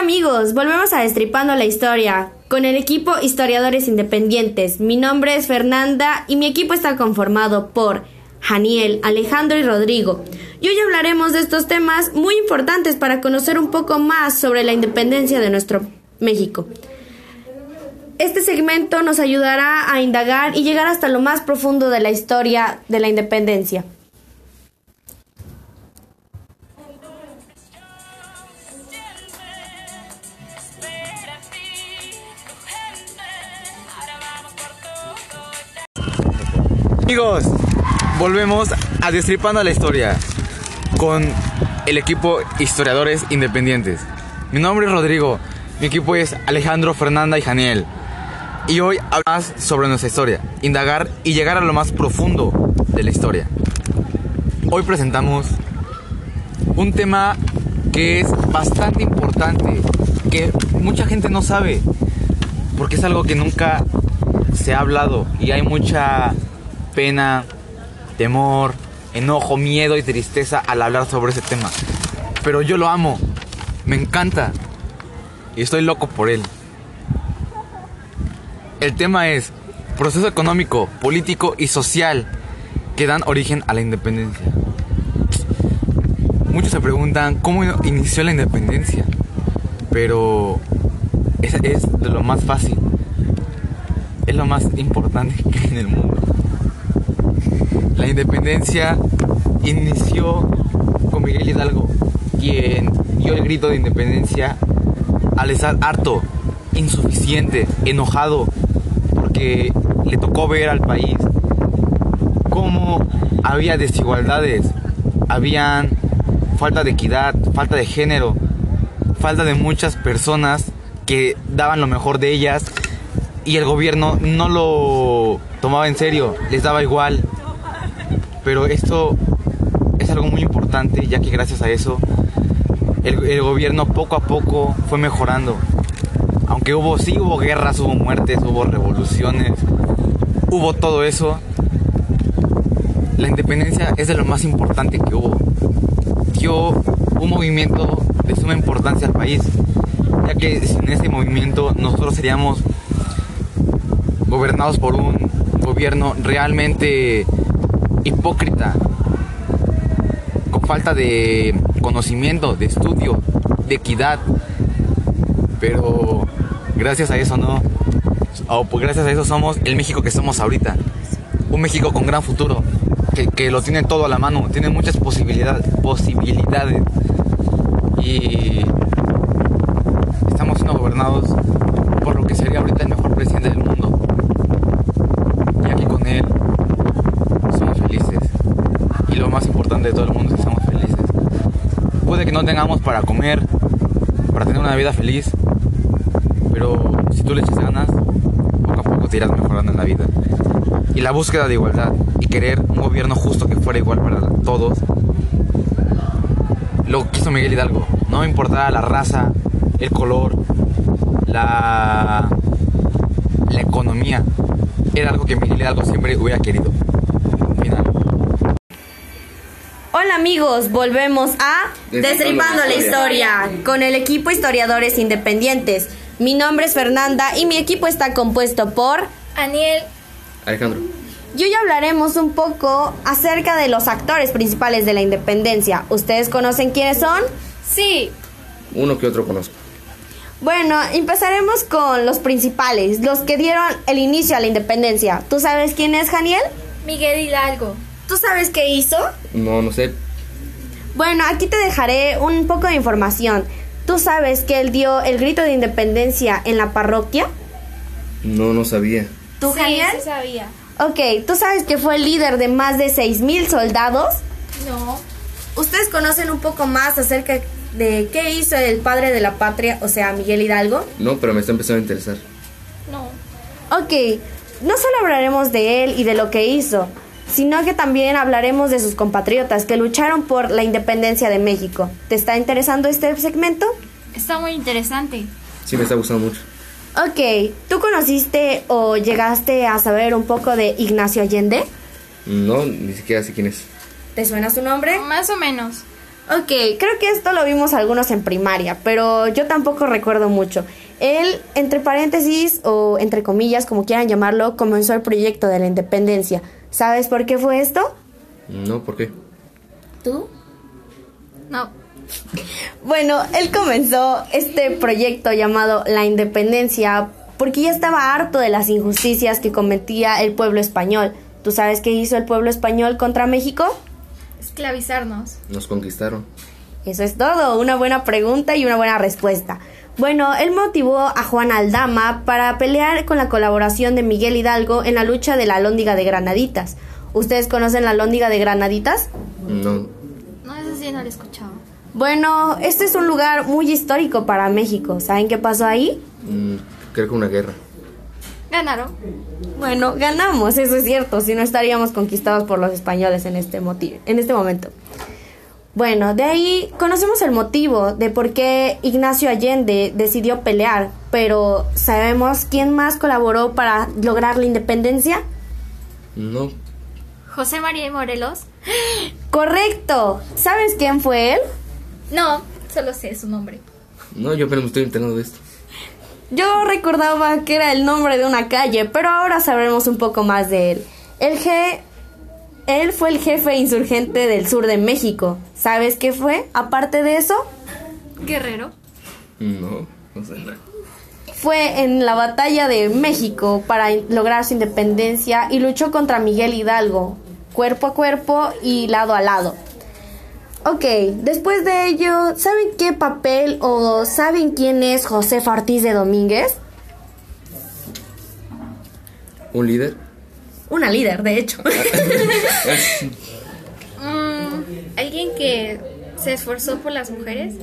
Amigos, volvemos a Destripando la Historia con el equipo Historiadores Independientes. Mi nombre es Fernanda y mi equipo está conformado por Janiel, Alejandro y Rodrigo. Y hoy hablaremos de estos temas muy importantes para conocer un poco más sobre la independencia de nuestro México. Este segmento nos ayudará a indagar y llegar hasta lo más profundo de la historia de la independencia. Amigos, volvemos a Destripando la Historia con el equipo Historiadores Independientes. Mi nombre es Rodrigo, mi equipo es Alejandro, Fernanda y Janiel. Y hoy hablamos sobre nuestra historia, indagar y llegar a lo más profundo de la historia. Hoy presentamos un tema que es bastante importante, que mucha gente no sabe, porque es algo que nunca se ha hablado y hay mucha pena, temor, enojo, miedo y tristeza al hablar sobre ese tema. Pero yo lo amo, me encanta y estoy loco por él. El tema es proceso económico, político y social que dan origen a la independencia. Muchos se preguntan cómo inició la independencia, pero es, es de lo más fácil, es lo más importante en el mundo. La independencia inició con Miguel Hidalgo, quien dio el grito de independencia al estar harto, insuficiente, enojado, porque le tocó ver al país cómo había desigualdades, habían falta de equidad, falta de género, falta de muchas personas que daban lo mejor de ellas y el gobierno no lo tomaba en serio, les daba igual, pero esto es algo muy importante, ya que gracias a eso el, gobierno poco a poco fue mejorando. Aunque hubo, sí hubo guerras, hubo muertes, hubo revoluciones, hubo todo eso. La independencia es de lo más importante que hubo. Dio un movimiento de suma importancia al país, ya que sin ese movimiento nosotros seríamos gobernados por un gobierno realmente hipócrita, con falta de conocimiento, de estudio, de equidad. Pero gracias a eso no, o pues gracias a eso somos el México que somos ahorita. Un México con gran futuro, que, que lo tiene todo a la mano, tiene muchas posibilidades, posibilidades. Y estamos siendo gobernados por lo que sería ahorita el mejor presidente del mundo. Y aquí con él somos felices. Y lo más importante de todo el mundo es que somos felices. Puede que no tengamos para comer, para tener una vida feliz, pero si tú le echas ganas, poco a poco te irás mejorando en la vida. Y la búsqueda de igualdad y querer un gobierno justo que fuera igual para todos, lo quiso Miguel Hidalgo. No importaba la raza, el color, la, la economía. Era algo que Miguel Hidalgo siempre hubiera querido. Hola amigos, volvemos a Destripando la Historia con el equipo Historiadores Independientes. Mi nombre es Fernanda y mi equipo está compuesto por Aniel, Alejandro. Y hoy hablaremos un poco acerca de los actores principales de la independencia. ¿Ustedes conocen quiénes son? sí, Uno que otro conozco. Bueno, empezaremos con los principales, los que dieron el inicio a la independencia. ¿Tú sabes quién es Janiel? Miguel Hidalgo, ¿Tú sabes qué hizo? No, no sé. Bueno, aquí te dejaré un poco de información. ¿Tú sabes que él dio el grito de independencia en la parroquia? No, no sabía. ¿Tú, sí, Janiel? sí sabía. Ok, ¿tú sabes que fue el líder de más de 6.000 soldados? No, ¿Ustedes conocen un poco más acerca de qué hizo el padre de la patria, o sea, Miguel Hidalgo? No, pero me está empezando a interesar. no, Ok, no solo hablaremos de él y de lo que hizo, sino que también hablaremos de sus compatriotas que lucharon por la independencia de México. ¿Te está interesando este segmento? está muy interesante. Sí, me está gustando mucho. Ok, ¿tú conociste o llegaste a saber un poco de Ignacio Allende? No, ni siquiera sé quién es. ¿Te suena su nombre? Más o menos. Ok, creo que esto lo vimos algunos en primaria, pero yo tampoco recuerdo mucho. Él, entre paréntesis o entre comillas, como quieran llamarlo, comenzó el proyecto de la independencia. ¿Sabes por qué fue esto? No, ¿por qué? ¿Tú? No. Bueno, él comenzó este proyecto llamado La Independencia porque ya estaba harto de las injusticias que cometía el pueblo español. ¿Tú sabes qué hizo el pueblo español contra México? Esclavizarnos. Nos conquistaron. Eso es todo, una buena pregunta y una buena respuesta. Bueno, él motivó a Juan Aldama para pelear con la colaboración de Miguel Hidalgo en la lucha de la Lóndiga de Granaditas. ¿Ustedes conocen la Lóndiga de Granaditas? No. No, eso sí no lo he escuchado. Bueno, este es un lugar muy histórico para México. ¿Saben qué pasó ahí? Mm, creo que una guerra. Ganaron. Bueno, ganamos, eso es cierto, si no estaríamos conquistados por los españoles en este, motivo, en este momento. Bueno, de ahí conocemos el motivo de por qué Ignacio Allende decidió pelear, pero ¿sabemos quién más colaboró para lograr la independencia? No. José María y Morelos. Correcto. ¿Sabes quién fue él? No, solo sé su nombre. No, yo apenas me estoy enterando de esto. Yo recordaba que era el nombre de una calle, pero ahora sabremos un poco más de él. El G él fue el jefe insurgente del sur de México. ¿Sabes qué fue? Aparte de eso, Guerrero. No, no sé nada. fue en la batalla de México para lograr su independencia y luchó contra Miguel Hidalgo, cuerpo a cuerpo y lado a lado. Ok, después de ello, ¿saben qué papel o saben quién es José Ortiz de Domínguez? ¿Un líder? Una líder, de hecho. Mm, ¿Alguien que se esforzó por las mujeres?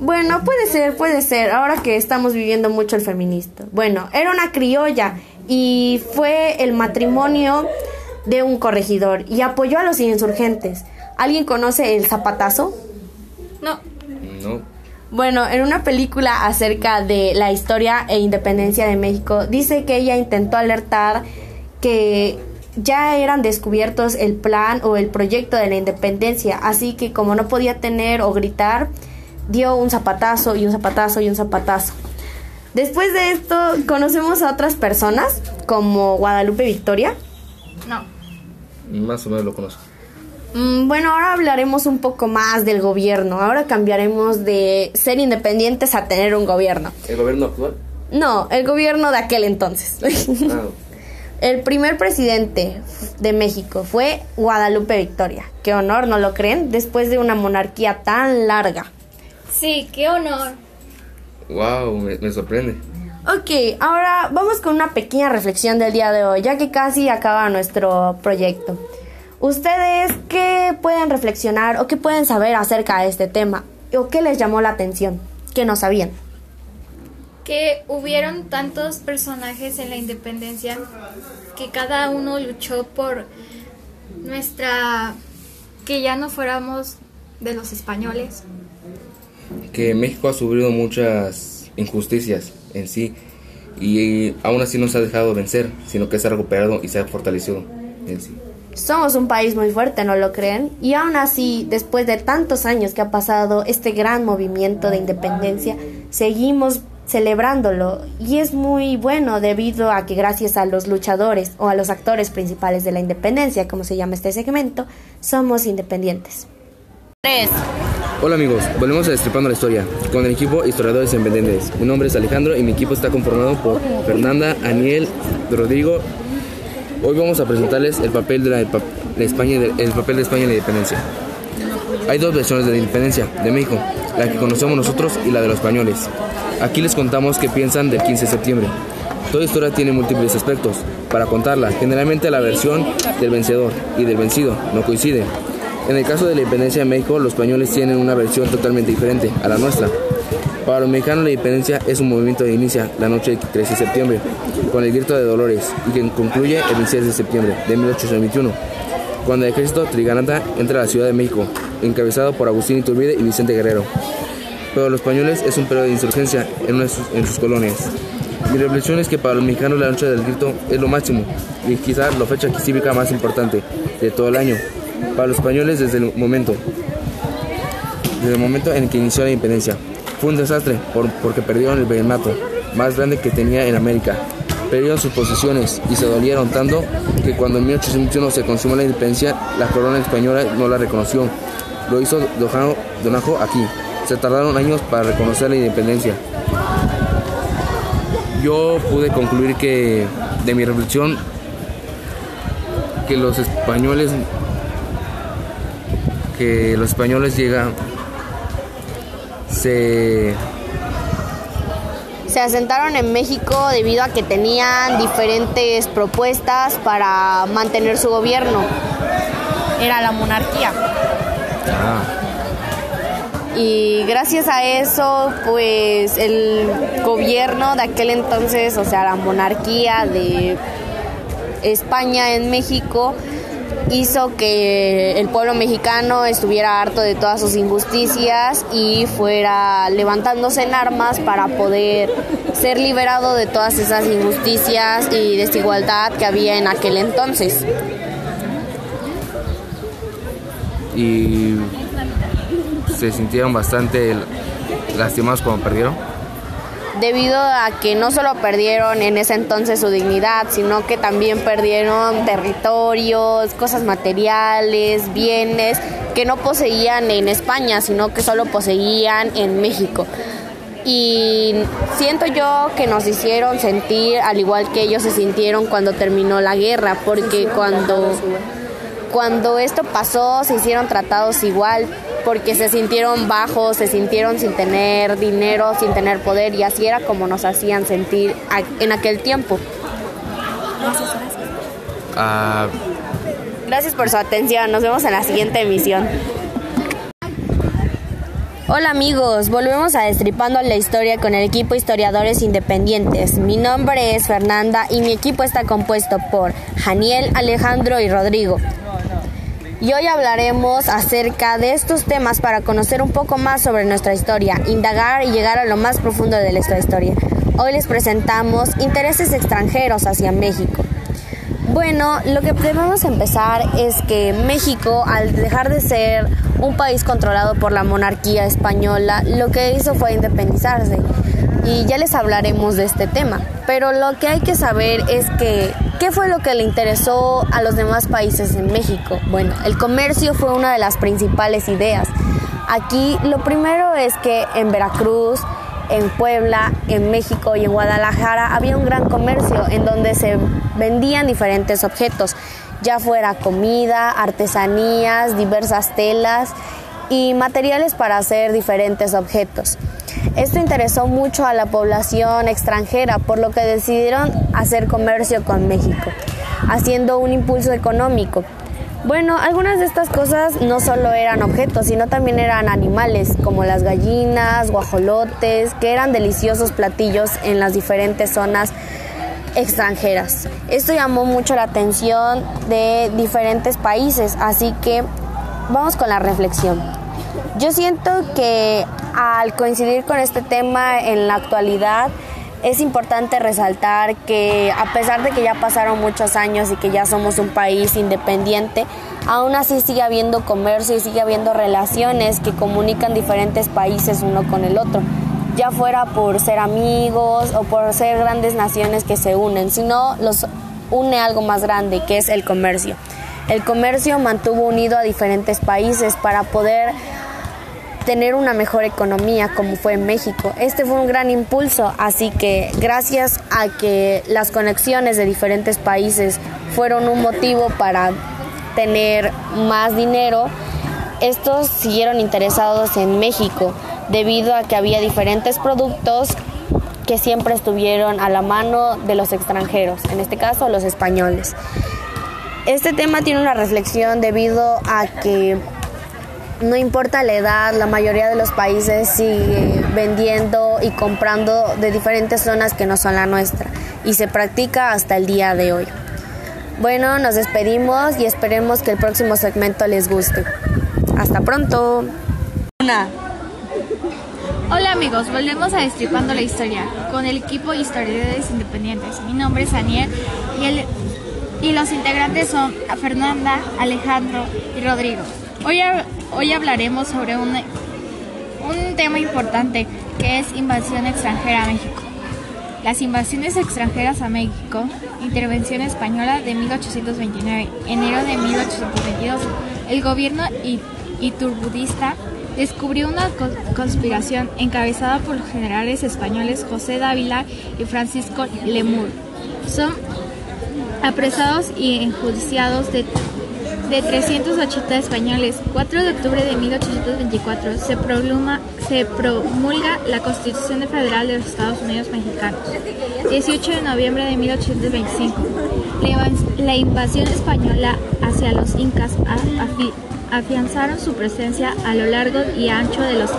Bueno, puede ser, puede ser, ahora que estamos viviendo mucho el feminista. Bueno, era una criolla y fue el matrimonio de un corregidor y apoyó a los insurgentes. ¿Alguien conoce el zapatazo? No. No. Bueno, en una película acerca de la historia e independencia de México, dice que ella intentó alertar que ya eran descubiertos el plan o el proyecto de la independencia, así que como no podía tener o gritar, dio un zapatazo y un zapatazo y un zapatazo. Después de esto, conocemos a otras personas, como Guadalupe Victoria. No. Más o menos lo conozco. Mm, Bueno, ahora hablaremos un poco más del gobierno. Ahora cambiaremos de ser independientes a tener un gobierno. ¿El gobierno actual? No, el gobierno de aquel entonces. Ah, el primer presidente de México fue Guadalupe Victoria. Qué honor, ¿no lo creen? Después de una monarquía tan larga. Sí, qué honor. wow, me, me sorprende. Ok, ahora vamos con una pequeña reflexión del día de hoy, ya que casi acaba nuestro proyecto. ¿Ustedes qué pueden reflexionar o qué pueden saber acerca de este tema? ¿O qué les llamó la atención? ¿Qué no sabían? Que hubieron tantos personajes en la independencia que cada uno luchó por nuestra... que ya no fuéramos de los españoles. Que México ha sufrido muchas injusticias en sí y aún así no se ha dejado vencer, sino que se ha recuperado y se ha fortalecido en sí. Somos un país muy fuerte, ¿no lo creen? Y aún así, después de tantos años que ha pasado este gran movimiento de independencia, seguimos celebrándolo y es muy bueno debido a que gracias a los luchadores o a los actores principales de la independencia, como se llama este segmento, somos independientes. Hola amigos, volvemos a Destripando la Historia con el equipo Historiadores Independientes. Mi nombre es Alejandro y mi equipo está conformado por Fernanda, Aniel, Rodrigo. Hoy vamos a presentarles el papel de, la, de España, el papel de España en la independencia. Hay dos versiones de la independencia de México, la que conocemos nosotros y la de los españoles. Aquí les contamos qué piensan del 15 de septiembre. Toda historia tiene múltiples aspectos. Para contarla, generalmente la versión del vencedor y del vencido no coinciden. En el caso de la independencia de México, los españoles tienen una versión totalmente diferente a la nuestra. Para los mexicanos la independencia es un movimiento que inicia la noche del 13 de septiembre con el grito de Dolores y que concluye el 26 de septiembre de 1821, cuando el ejército triganata entra a la Ciudad de México, encabezado por Agustín Iturbide y Vicente Guerrero. Pero los españoles es un periodo de insurgencia en, sus, colonias. Mi reflexión es que para los mexicanos la noche del grito es lo máximo y quizás la fecha cívica más importante de todo el año. Para los españoles desde el momento desde el momento en que inició la independencia. Fue un desastre porque perdieron el virreinato más grande que tenía en América. Perdieron sus posesiones y se dolieron tanto que cuando en 1821 se consumó la independencia, la corona española no la reconoció. Lo hizo Donajo aquí. Se tardaron años para reconocer la independencia. Yo pude concluir que de mi reflexión que los españoles que los españoles llegan se se asentaron en México debido a que tenían diferentes propuestas para mantener su gobierno. Era la monarquía. Ah. Y gracias a eso, pues el gobierno de aquel entonces, o sea, la monarquía de España en México, hizo que el pueblo mexicano estuviera harto de todas sus injusticias y fuera levantándose en armas para poder ser liberado de todas esas injusticias y desigualdad que había en aquel entonces. Y se sintieron bastante lastimados cuando perdieron debido a que no solo perdieron en ese entonces su dignidad, sino que también perdieron territorios, cosas materiales, bienes que no poseían en España, sino que solo poseían en México. Y siento yo que nos hicieron sentir al igual que ellos se sintieron cuando terminó la guerra, porque cuando, cuando esto pasó se hicieron tratados igual, porque se sintieron bajos, se sintieron sin tener dinero, sin tener poder y así era como nos hacían sentir en aquel tiempo. Gracias, ah. gracias por su atención, nos vemos en la siguiente emisión. Hola amigos, volvemos a Destripando la Historia con el equipo Historiadores Independientes. Mi nombre es Fernanda y mi equipo está compuesto por Janiel, Alejandro y Rodrigo y hoy hablaremos acerca de estos temas para conocer un poco más sobre nuestra historia, indagar y llegar a lo más profundo de nuestra historia. Hoy les presentamos intereses extranjeros hacia México. Bueno, lo que debemos empezar es que México, al dejar de ser un país controlado por la monarquía española, lo que hizo fue independizarse. Y ya les hablaremos de este tema. Pero lo que hay que saber es que ¿Qué fue lo que le interesó a los demás países en México? Bueno, el comercio fue una de las principales ideas. Aquí lo primero es que en Veracruz, en Puebla, en México y en Guadalajara había un gran comercio en donde se vendían diferentes objetos, ya fuera comida, artesanías, diversas telas y materiales para hacer diferentes objetos. Esto interesó mucho a la población extranjera, por lo que decidieron hacer comercio con México, haciendo un impulso económico. Bueno, algunas de estas cosas no solo eran objetos, sino también eran animales, como las gallinas, guajolotes, que eran deliciosos platillos en las diferentes zonas extranjeras. Esto llamó mucho la atención de diferentes países, así que vamos con la reflexión. Yo siento que al coincidir con este tema en la actualidad, es importante resaltar que a pesar de que ya pasaron muchos años y que ya somos un país independiente, aún así sigue habiendo comercio y sigue habiendo relaciones que comunican diferentes países uno con el otro, ya fuera por ser amigos o por ser grandes naciones que se unen, sino los une algo más grande que es el comercio. El comercio mantuvo unido a diferentes países para poder tener una mejor economía como fue en México. Este fue un gran impulso, así que gracias a que las conexiones de diferentes países fueron un motivo para tener más dinero, estos siguieron interesados en México debido a que había diferentes productos que siempre estuvieron a la mano de los extranjeros, en este caso los españoles. Este tema tiene una reflexión debido a que no importa la edad, la mayoría de los países sigue vendiendo y comprando de diferentes zonas que no son la nuestra y se practica hasta el día de hoy. Bueno, nos despedimos y esperemos que el próximo segmento les guste. Hasta pronto. Hola amigos, volvemos a Destripando la Historia con el equipo Historiadores Independientes. Mi nombre es Daniel y, y los integrantes son Fernanda, Alejandro y Rodrigo. Hoy, hoy hablaremos sobre un un tema importante que es invasión extranjera a México. Las invasiones extranjeras a México, intervención española de 1829, enero de 1822, el gobierno iturbudista descubrió una conspiración encabezada por los generales españoles José Dávila y Francisco Lemur. Son apresados y enjuiciados de de 380 españoles. 4 de octubre de 1824 se, se promulga la Constitución Federal de los Estados Unidos Mexicanos. 18 de noviembre de 1825. La, invasión española hacia los incas afianzaron su presencia a lo largo y ancho de los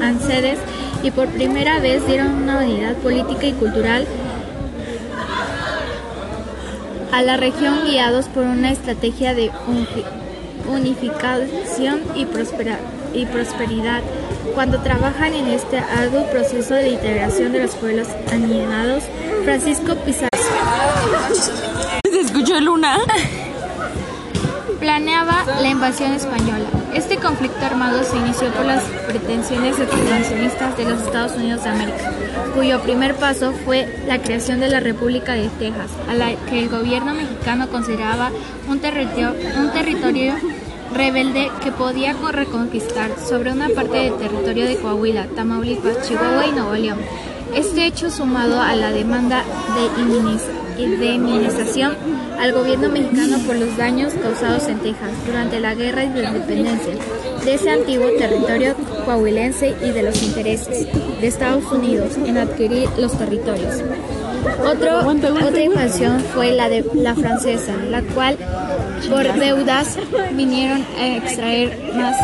Ancedes y por primera vez dieron una unidad política y cultural a la región guiados por una estrategia de unificación y, y prosperidad. Cuando trabajan en este arduo proceso de integración de los pueblos alienados, Francisco Pizarro. ¿Se escuchó Luna? planeaba la invasión española. Este conflicto armado se inició por las pretensiones expansionistas de los Estados Unidos de América, cuyo primer paso fue la creación de la República de Texas, a la que el gobierno mexicano consideraba un territorio, rebelde que podía reconquistar sobre una parte del territorio de Coahuila, Tamaulipas, Chihuahua y Nuevo León. Este hecho sumado a la demanda de indemnización al gobierno mexicano por los daños causados en Texas durante la guerra de independencia de ese antiguo territorio coahuilense y de los intereses de Estados Unidos en adquirir los territorios. otra invasión fue la de la francesa, la cual por deudas vinieron a extraer más.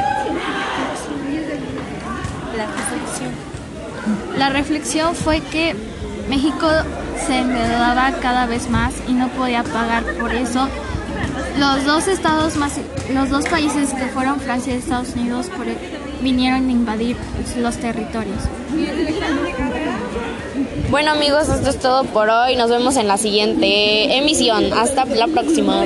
La reflexión fue que México se endeudaba cada vez más y no podía pagar por eso. Los dos estados más, los dos países que fueron Francia y Estados Unidos vinieron a invadir los territorios. Bueno amigos, esto es todo por hoy. Nos vemos en la siguiente emisión. Hasta la próxima.